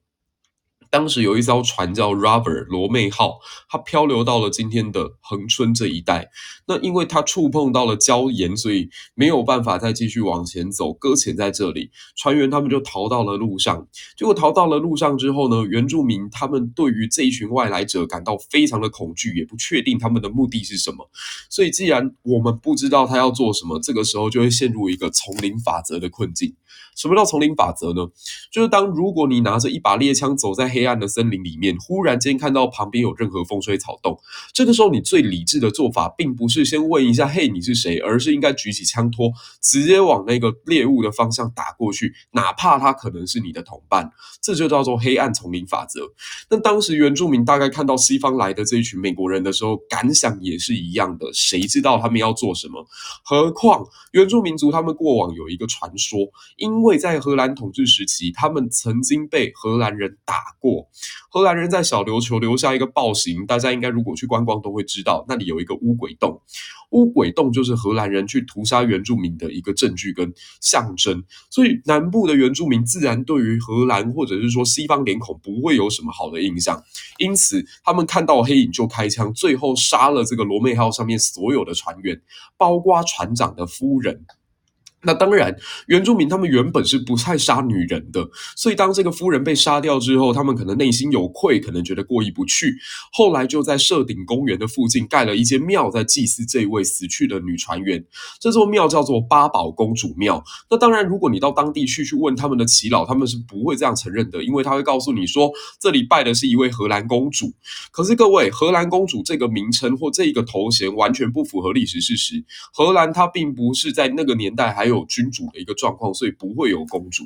当时有一艘船叫 Robert 罗妹号，它漂流到了今天的恒春这一带。那因为它触碰到了礁岩，所以没有办法再继续往前走，搁浅在这里。船员他们就逃到了路上。结果逃到了路上之后呢，原住民他们对于这一群外来者感到非常的恐惧，也不确定他们的目的是什么。所以既然我们不知道他要做什么，这个时候就会陷入一个丛林法则的困境。什么叫丛林法则呢？就是当如果你拿着一把猎枪走在黑暗的森林里面，忽然间看到旁边有任何风吹草动，这个时候你最理智的做法，并不是先问一下“嘿，你是谁”，而是应该举起枪托，直接往那个猎物的方向打过去，哪怕他可能是你的同伴。这就叫做黑暗丛林法则。那当时原住民大概看到西方来的这一群美国人的时候，感想也是一样的。谁知道他们要做什么？何况原住民族他们过往有一个传说，因因为在荷兰统治时期，他们曾经被荷兰人打过。荷兰人在小琉球留下一个暴行，大家应该如果去观光都会知道，那里有一个乌鬼洞。乌鬼洞就是荷兰人去屠杀原住民的一个证据跟象征。所以南部的原住民自然对于荷兰或者是说西方脸孔不会有什么好的印象，因此他们看到黑影就开枪，最后杀了这个罗妹号上面所有的船员，包括船长的夫人。那当然，原住民他们原本是不太杀女人的，所以当这个夫人被杀掉之后，他们可能内心有愧，可能觉得过意不去，后来就在设顶公园的附近盖了一间庙，在祭祀这位死去的女船员。这座庙叫做八宝公主庙。那当然，如果你到当地去去问他们的耆老，他们是不会这样承认的，因为他会告诉你说，这里拜的是一位荷兰公主。可是各位，荷兰公主这个名称或这一个头衔完全不符合历史事实。荷兰它并不是在那个年代还有。有君主的一个状况，所以不会有公主。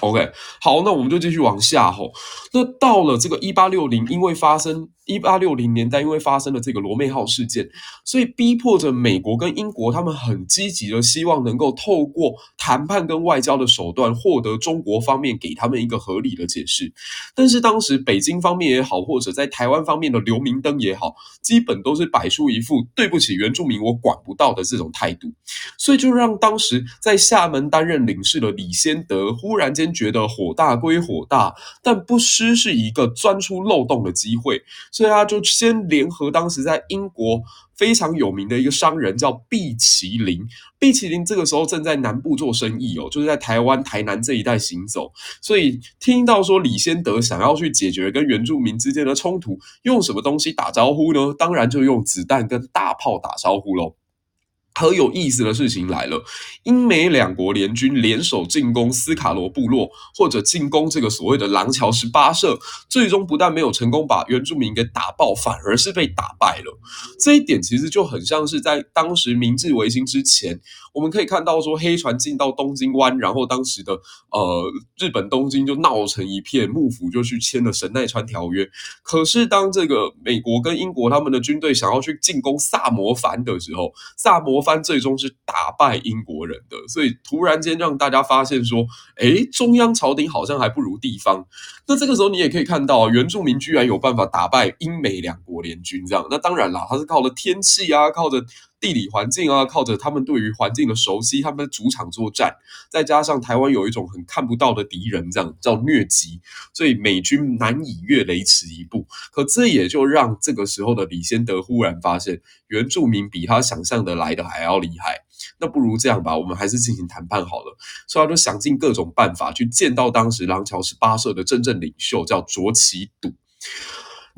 OK，好，那我们就继续往下吼。那到了这个一八六零，因为发生。一八六零年代，因为发生了这个罗妹号事件，所以逼迫着美国跟英国，他们很积极的希望能够透过谈判跟外交的手段，获得中国方面给他们一个合理的解释。但是当时北京方面也好，或者在台湾方面的刘明灯也好，基本都是摆出一副对不起原住民，我管不到的这种态度。所以就让当时在厦门担任领事的李先德，忽然间觉得火大归火大，但不失是一个钻出漏洞的机会。所以他就先联合当时在英国非常有名的一个商人，叫毕奇林。毕奇林这个时候正在南部做生意哦，就是在台湾台南这一带行走。所以听到说李先德想要去解决跟原住民之间的冲突，用什么东西打招呼呢？当然就用子弹跟大炮打招呼喽。很有意思的事情来了，英美两国联军联手进攻斯卡罗部落，或者进攻这个所谓的廊桥十八社，最终不但没有成功把原住民给打爆，反而是被打败了。这一点其实就很像是在当时明治维新之前，我们可以看到说黑船进到东京湾，然后当时的呃日本东京就闹成一片，幕府就去签了神奈川条约。可是当这个美国跟英国他们的军队想要去进攻萨摩藩的时候，萨摩藩最终是打败英国人的，所以突然间让大家发现说，诶，中央朝廷好像还不如地方。那这个时候你也可以看到，原住民居然有办法打败英美两国联军，这样。那当然啦，他是靠着天气啊，靠着。地理环境啊，靠着他们对于环境的熟悉，他们的主场作战，再加上台湾有一种很看不到的敌人，这样叫疟疾，所以美军难以越雷池一步。可这也就让这个时候的李先德忽然发现，原住民比他想象的来的还要厉害。那不如这样吧，我们还是进行谈判好了。所以他就想尽各种办法去见到当时廊桥十八社的真正领袖，叫卓杞笃。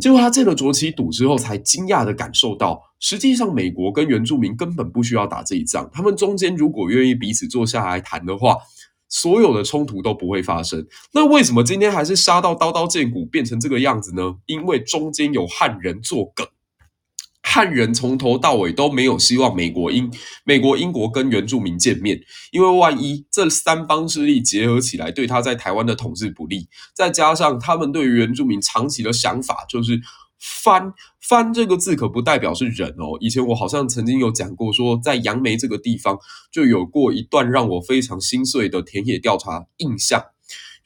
结果他见了卓杞笃之后，才惊讶地感受到，实际上美国跟原住民根本不需要打这一仗。他们中间如果愿意彼此坐下来谈的话，所有的冲突都不会发生。那为什么今天还是杀到刀刀见骨，变成这个样子呢？因为中间有汉人作梗。汉人从头到尾都没有希望美国英美国英国跟原住民见面，因为万一这三方势力结合起来对他在台湾的统治不利，再加上他们对于原住民长期的想法就是翻翻这个字可不代表是人哦。以前我好像曾经有讲过，说在杨梅这个地方就有过一段让我非常心碎的田野调查印象。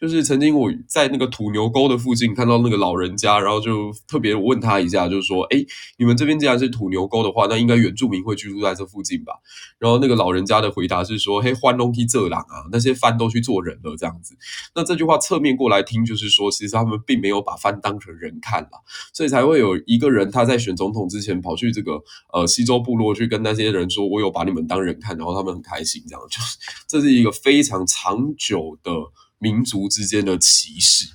就是曾经我在那个土牛沟的附近看到那个老人家，然后就特别问他一下，就是说，哎，你们这边既然是土牛沟的话，那应该原住民会居住在这附近吧？然后那个老人家的回答是说，嘿，欢龙去这郎啊，那些番都去做人了，这样子。那这句话侧面过来听，就是说，其实他们并没有把番当成人看了，所以才会有一个人他在选总统之前跑去这个呃西周部落去跟那些人说，我有把你们当人看，然后他们很开心，这样就是这是一个非常长久的。民族之间的歧视。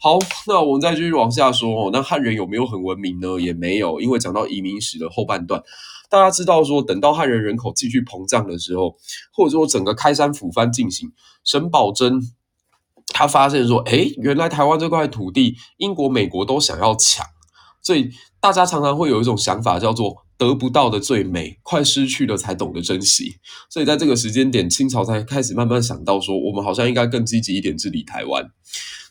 好，那我们再继续往下说哦。那汉人有没有很文明呢？也没有，因为讲到移民史的后半段，大家知道说，等到汉人人口继续膨胀的时候，或者说整个开山抚番进行，沈葆桢他发现说，哎，原来台湾这块土地，英国、美国都想要抢，所以大家常常会有一种想法，叫做。得不到的最美，快失去了才懂得珍惜。所以在这个时间点，清朝才开始慢慢想到说，我们好像应该更积极一点治理台湾。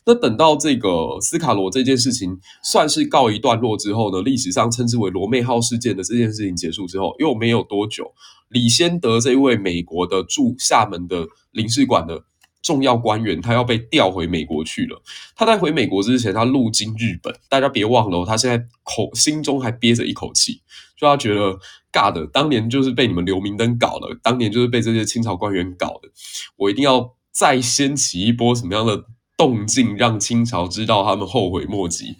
那等到这个斯卡罗这件事情算是告一段落之后呢，历史上称之为罗妹号事件的这件事情结束之后，又没有多久，李先德这位美国的驻厦门的领事馆的。重要官员他要被调回美国去了。他在回美国之前，他路经日本。大家别忘了，他现在口心中还憋着一口气，就他觉得尬的，当年就是被你们刘明灯搞了，当年就是被这些清朝官员搞的。我一定要再掀起一波什么样的动静，让清朝知道他们后悔莫及。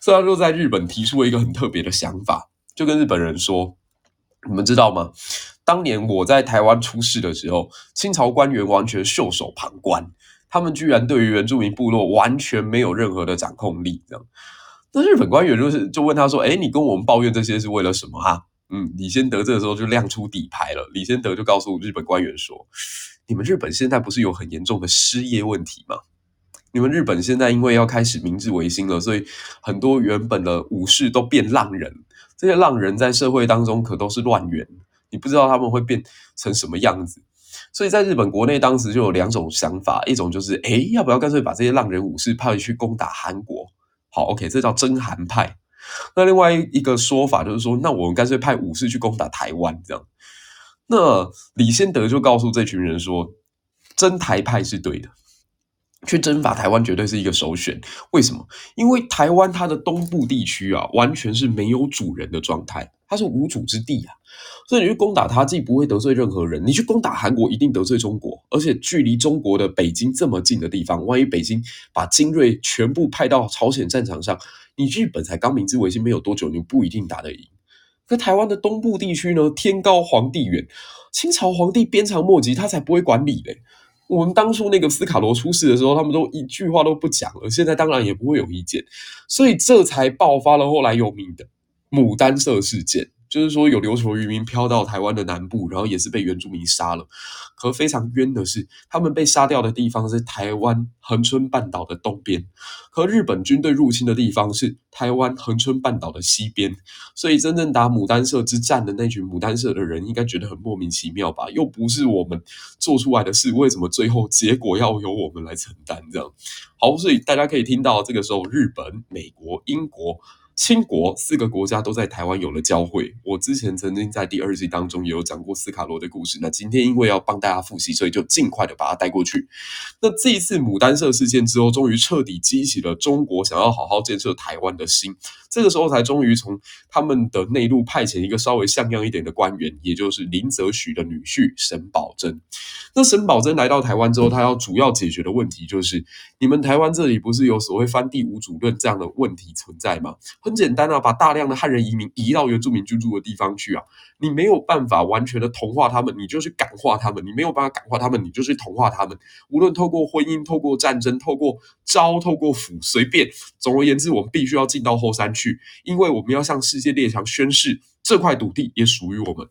所以他就在日本提出了一个很特别的想法，就跟日本人说：“你们知道吗？”当年我在台湾出事的时候，清朝官员完全袖手旁观，他们居然对于原住民部落完全没有任何的掌控力。这样，那日本官员就是就问他说：“哎，你跟我们抱怨这些是为了什么啊？”嗯，李先德这个时候就亮出底牌了。李先德就告诉日本官员说：“你们日本现在不是有很严重的失业问题吗？你们日本现在因为要开始明治维新了，所以很多原本的武士都变浪人，这些浪人在社会当中可都是乱源。”你不知道他们会变成什么样子，所以在日本国内当时就有两种想法，一种就是，诶，要不要干脆把这些浪人武士派去攻打韩国？好，OK，这叫真韩派。那另外一个说法就是说，那我们干脆派武士去攻打台湾，这样。那李先德就告诉这群人说，真台派是对的。去征伐台湾绝对是一个首选，为什么？因为台湾它的东部地区啊，完全是没有主人的状态，它是无主之地啊，所以你去攻打它，既不会得罪任何人。你去攻打韩国，一定得罪中国，而且距离中国的北京这么近的地方，万一北京把精锐全部派到朝鲜战场上，你日本才刚明治维新没有多久，你不一定打得赢。可台湾的东部地区呢，天高皇帝远，清朝皇帝鞭长莫及，他才不会管理嘞。我们当初那个斯卡罗出事的时候，他们都一句话都不讲了。现在当然也不会有意见，所以这才爆发了后来有名的牡丹社事件。就是说，有琉球渔民飘到台湾的南部，然后也是被原住民杀了。可非常冤的是，他们被杀掉的地方是台湾恒春半岛的东边，可日本军队入侵的地方是台湾恒春半岛的西边。所以，真正打牡丹社之战的那群牡丹社的人，应该觉得很莫名其妙吧？又不是我们做出来的事，为什么最后结果要由我们来承担？这样好，所以大家可以听到，这个时候日本、美国、英国。清国四个国家都在台湾有了交汇。我之前曾经在第二季当中也有讲过斯卡罗的故事。那今天因为要帮大家复习，所以就尽快的把它带过去。那这一次牡丹社事件之后，终于彻底激起了中国想要好好建设台湾的心。这个时候才终于从他们的内陆派遣一个稍微像样一点的官员，也就是林则徐的女婿沈葆桢。那沈葆桢来到台湾之后，他要主要解决的问题就是：你们台湾这里不是有所谓翻地无主论这样的问题存在吗？很简单啊，把大量的汉人移民移到原住民居住的地方去啊，你没有办法完全的同化他们，你就去感化他们；你没有办法感化他们，你就去同化他们。无论透过婚姻、透过战争、透过招、透过抚，随便。总而言之，我们必须要进到后山去，因为我们要向世界列强宣誓，这块土地也属于我们。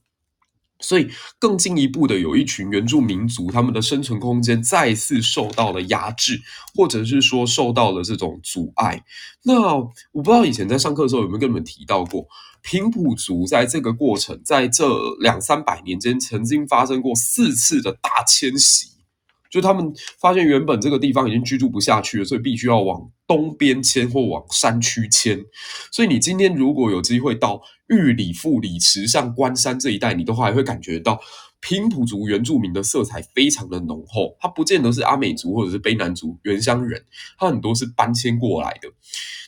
所以，更进一步的，有一群原住民族，他们的生存空间再次受到了压制，或者是说受到了这种阻碍。那我不知道以前在上课的时候有没有跟你们提到过，平埔族在这个过程，在这两三百年间，曾经发生过四次的大迁徙。就他们发现原本这个地方已经居住不下去了，所以必须要往东边迁或往山区迁。所以你今天如果有机会到玉里、富里、池上、关山这一带，你都还会感觉到平埔族原住民的色彩非常的浓厚，它不见得是阿美族或者是卑南族原乡人，它很多是搬迁过来的。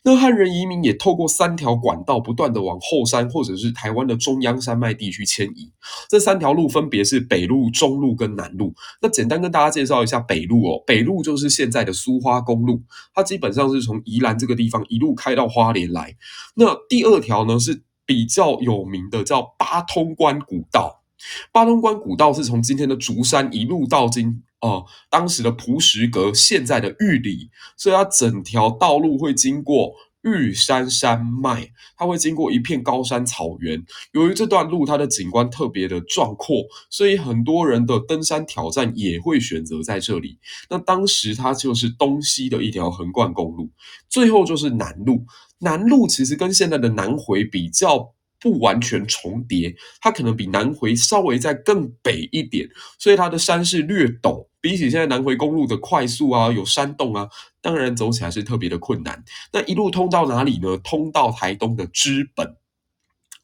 那汉人移民也透过三条管道不断的往后山或者是台湾的中央山脉地区迁移。这三条路分别是北路、中路跟南路。那简单跟大家介绍一下北路哦，北路就是现在的苏花公路，它基本上是从宜兰这个地方一路开到花莲来。那第二条呢是比较有名的，叫八通关古道。八通关古道是从今天的竹山一路到今。哦、呃，当时的蒲石阁，现在的玉里，所以它整条道路会经过玉山山脉，它会经过一片高山草原。由于这段路它的景观特别的壮阔，所以很多人的登山挑战也会选择在这里。那当时它就是东西的一条横贯公路，最后就是南路。南路其实跟现在的南回比较。不完全重叠，它可能比南回稍微再更北一点，所以它的山势略陡，比起现在南回公路的快速啊，有山洞啊，当然走起来是特别的困难。那一路通到哪里呢？通到台东的知本。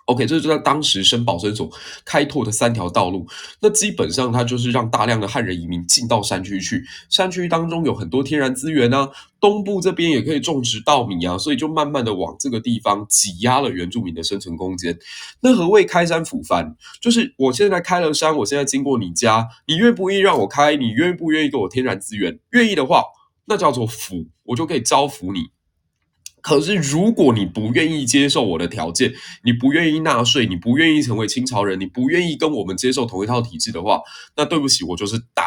OK，这是在当时申保生所开拓的三条道路。那基本上它就是让大量的汉人移民进到山区去。山区当中有很多天然资源啊，东部这边也可以种植稻米啊，所以就慢慢的往这个地方挤压了原住民的生存空间。那何谓开山抚番？就是我现在开了山，我现在经过你家，你愿不愿意让我开？你愿不愿意给我天然资源？愿意的话，那叫做抚，我就可以招抚你。可是，如果你不愿意接受我的条件，你不愿意纳税，你不愿意成为清朝人，你不愿意跟我们接受同一套体制的话，那对不起，我就是打。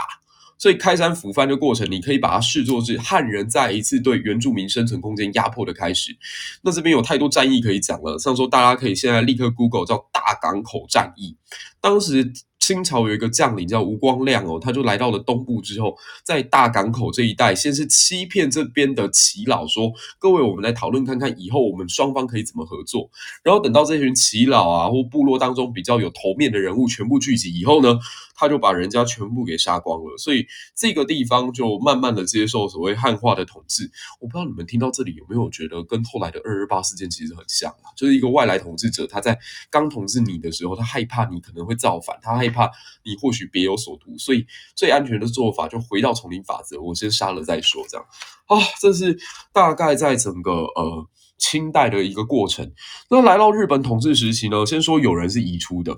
所以，开山抚番的过程，你可以把它视作是汉人再一次对原住民生存空间压迫的开始。那这边有太多战役可以讲了，像说大家可以现在立刻 Google 叫大港口战役，当时。清朝有一个将领叫吴光亮哦，他就来到了东部之后，在大港口这一带，先是欺骗这边的耆老说：“各位，我们来讨论看看，以后我们双方可以怎么合作。”然后等到这群耆老啊或部落当中比较有头面的人物全部聚集以后呢，他就把人家全部给杀光了。所以这个地方就慢慢的接受所谓汉化的统治。我不知道你们听到这里有没有觉得跟后来的二二八事件其实很像啊？就是一个外来统治者，他在刚统治你的时候，他害怕你可能会造反，他害怕。你或许别有所图，所以最安全的做法就回到丛林法则，我先杀了再说。这样啊，这是大概在整个呃清代的一个过程。那来到日本统治时期呢，先说有人是移出的，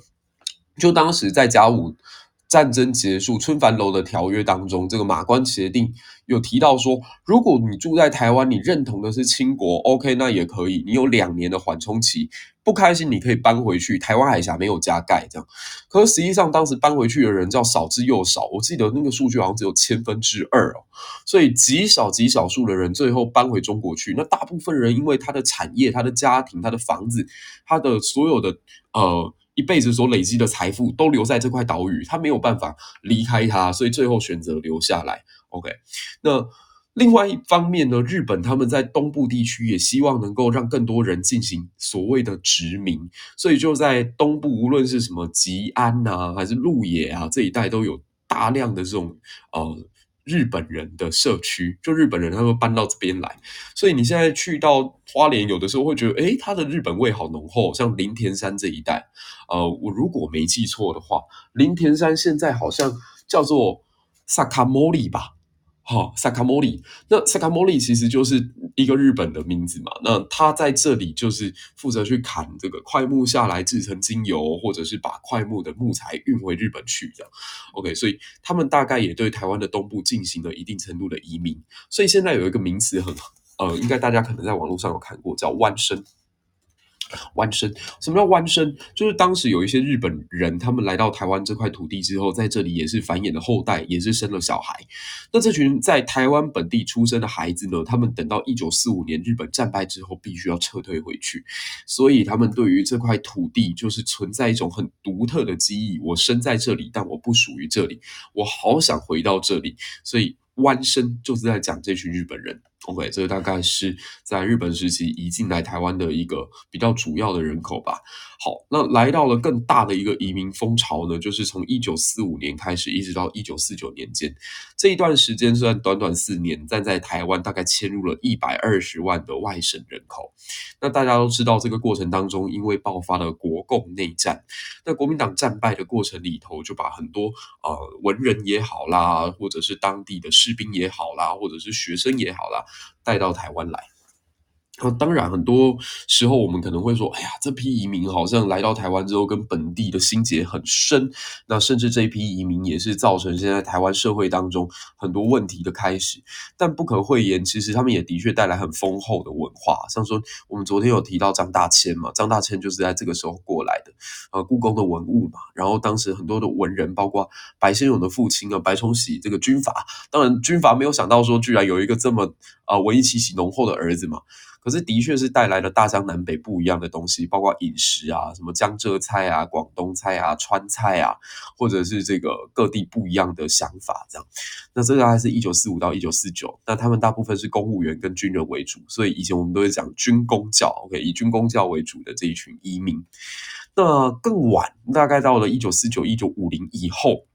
就当时在甲午战争结束，春帆楼的条约当中，这个马关协定有提到说，如果你住在台湾，你认同的是清国，OK，那也可以，你有两年的缓冲期，不开心你可以搬回去。台湾海峡没有加盖，这样。可是实际上当时搬回去的人叫少之又少，我记得那个数据好像只有千分之二哦，所以极少极少数的人最后搬回中国去。那大部分人因为他的产业、他的家庭、他的房子、他的所有的呃。一辈子所累积的财富都留在这块岛屿，他没有办法离开它，所以最后选择留下来。OK，那另外一方面呢，日本他们在东部地区也希望能够让更多人进行所谓的殖民，所以就在东部，无论是什么吉安啊，还是鹿野啊这一带，都有大量的这种呃。日本人的社区，就日本人他们搬到这边来，所以你现在去到花莲，有的时候会觉得，诶，它的日本味好浓厚，像林田山这一带，呃，我如果没记错的话，林田山现在好像叫做萨卡莫里吧。好，萨卡莫里。那萨卡莫里其实就是一个日本的名字嘛。那他在这里就是负责去砍这个桧木下来制成精油，或者是把桧木的木材运回日本去的。OK，所以他们大概也对台湾的东部进行了一定程度的移民。所以现在有一个名词很呃，应该大家可能在网络上有看过，叫湾生。弯身，什么叫弯身？就是当时有一些日本人，他们来到台湾这块土地之后，在这里也是繁衍了后代，也是生了小孩。那这群在台湾本地出生的孩子呢，他们等到一九四五年日本战败之后，必须要撤退回去，所以他们对于这块土地就是存在一种很独特的记忆。我生在这里，但我不属于这里，我好想回到这里，所以。弯身就是在讲这群日本人。OK，这大概是在日本时期移进来台湾的一个比较主要的人口吧。好，那来到了更大的一个移民风潮呢，就是从一九四五年开始，一直到一九四九年间这一段时间，虽然短短四年，但在台湾大概迁入了一百二十万的外省人口。那大家都知道，这个过程当中，因为爆发了国共内战，那国民党战败的过程里头，就把很多呃文人也好啦，或者是当地的士兵也好啦，或者是学生也好啦，带到台湾来。那当然，很多时候我们可能会说：“哎呀，这批移民好像来到台湾之后，跟本地的心结很深。那甚至这一批移民也是造成现在台湾社会当中很多问题的开始。但不可讳言，其实他们也的确带来很丰厚的文化。像说我们昨天有提到张大千嘛，张大千就是在这个时候过来的。呃，故宫的文物嘛，然后当时很多的文人，包括白先勇的父亲啊，白崇禧这个军阀。当然，军阀没有想到说，居然有一个这么啊、呃、文艺气息浓厚的儿子嘛。可是，的确是带来了大江南北不一样的东西，包括饮食啊，什么江浙菜啊、广东菜啊、川菜啊，或者是这个各地不一样的想法，这样。那这个还是一九四五到一九四九，那他们大部分是公务员跟军人为主，所以以前我们都会讲军公教，OK，以军公教为主的这一群移民。那更晚，大概到了一九四九、一九五零以后。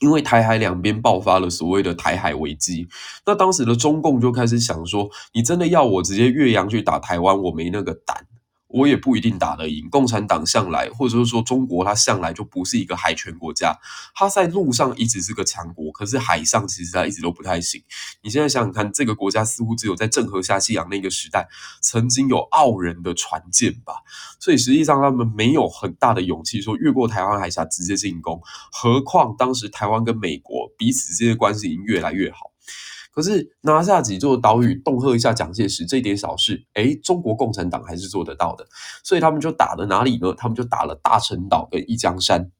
因为台海两边爆发了所谓的台海危机，那当时的中共就开始想说：你真的要我直接越洋去打台湾，我没那个胆。我也不一定打得赢。共产党向来，或者是说中国，它向来就不是一个海权国家。它在陆上一直是个强国，可是海上其实它一直都不太行。你现在想想看，这个国家似乎只有在郑和下西洋那个时代，曾经有傲人的船舰吧。所以实际上他们没有很大的勇气说越过台湾海峡直接进攻。何况当时台湾跟美国彼此之间的关系已经越来越好。可是拿下几座岛屿，恫吓一下蒋介石，这点小事，诶，中国共产党还是做得到的。所以他们就打了哪里呢？他们就打了大陈岛跟一江山。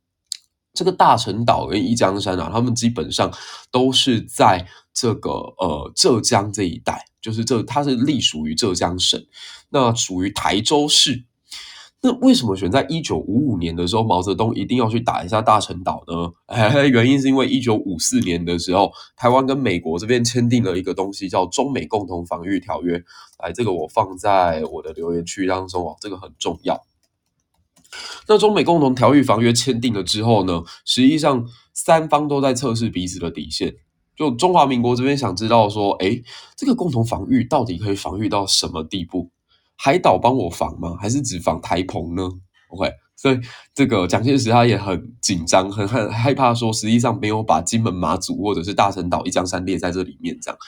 这个大陈岛跟一江山啊，他们基本上都是在这个呃浙江这一带，就是这它是隶属于浙江省，那属于台州市。那为什么选在一九五五年的时候，毛泽东一定要去打一下大陈岛呢？哎，原因是因为一九五四年的时候，台湾跟美国这边签订了一个东西，叫中美共同防御条约。来，这个我放在我的留言区当中哦，这个很重要。那中美共同条约防御签订了之后呢，实际上三方都在测试彼此的底线。就中华民国这边想知道说，哎，这个共同防御到底可以防御到什么地步？海岛帮我防吗？还是只防台澎呢？OK，所以这个蒋介石他也很紧张，很很害怕说，实际上没有把金门、马祖或者是大陈岛、一江山列在这里面。这样，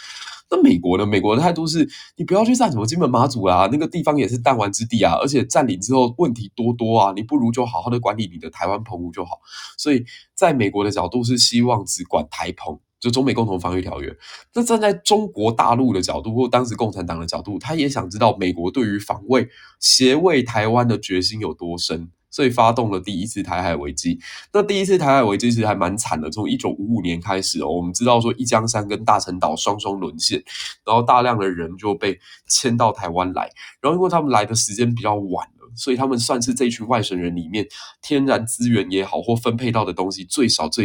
那美国呢？美国的态度是，你不要去占什么金门、马祖啦，那个地方也是弹丸之地啊，而且占领之后问题多多啊，你不如就好好的管理你的台湾澎湖就好。所以，在美国的角度是希望只管台澎。就中美共同防御条约，那站在中国大陆的角度，或当时共产党的角度，他也想知道美国对于防卫、协卫台湾的决心有多深，所以发动了第一次台海危机。那第一次台海危机其实还蛮惨的，从一九五五年开始哦，我们知道说一江山跟大陈岛双双沦陷，然后大量的人就被迁到台湾来，然后因为他们来的时间比较晚了，所以他们算是这群外省人里面天然资源也好，或分配到的东西最少最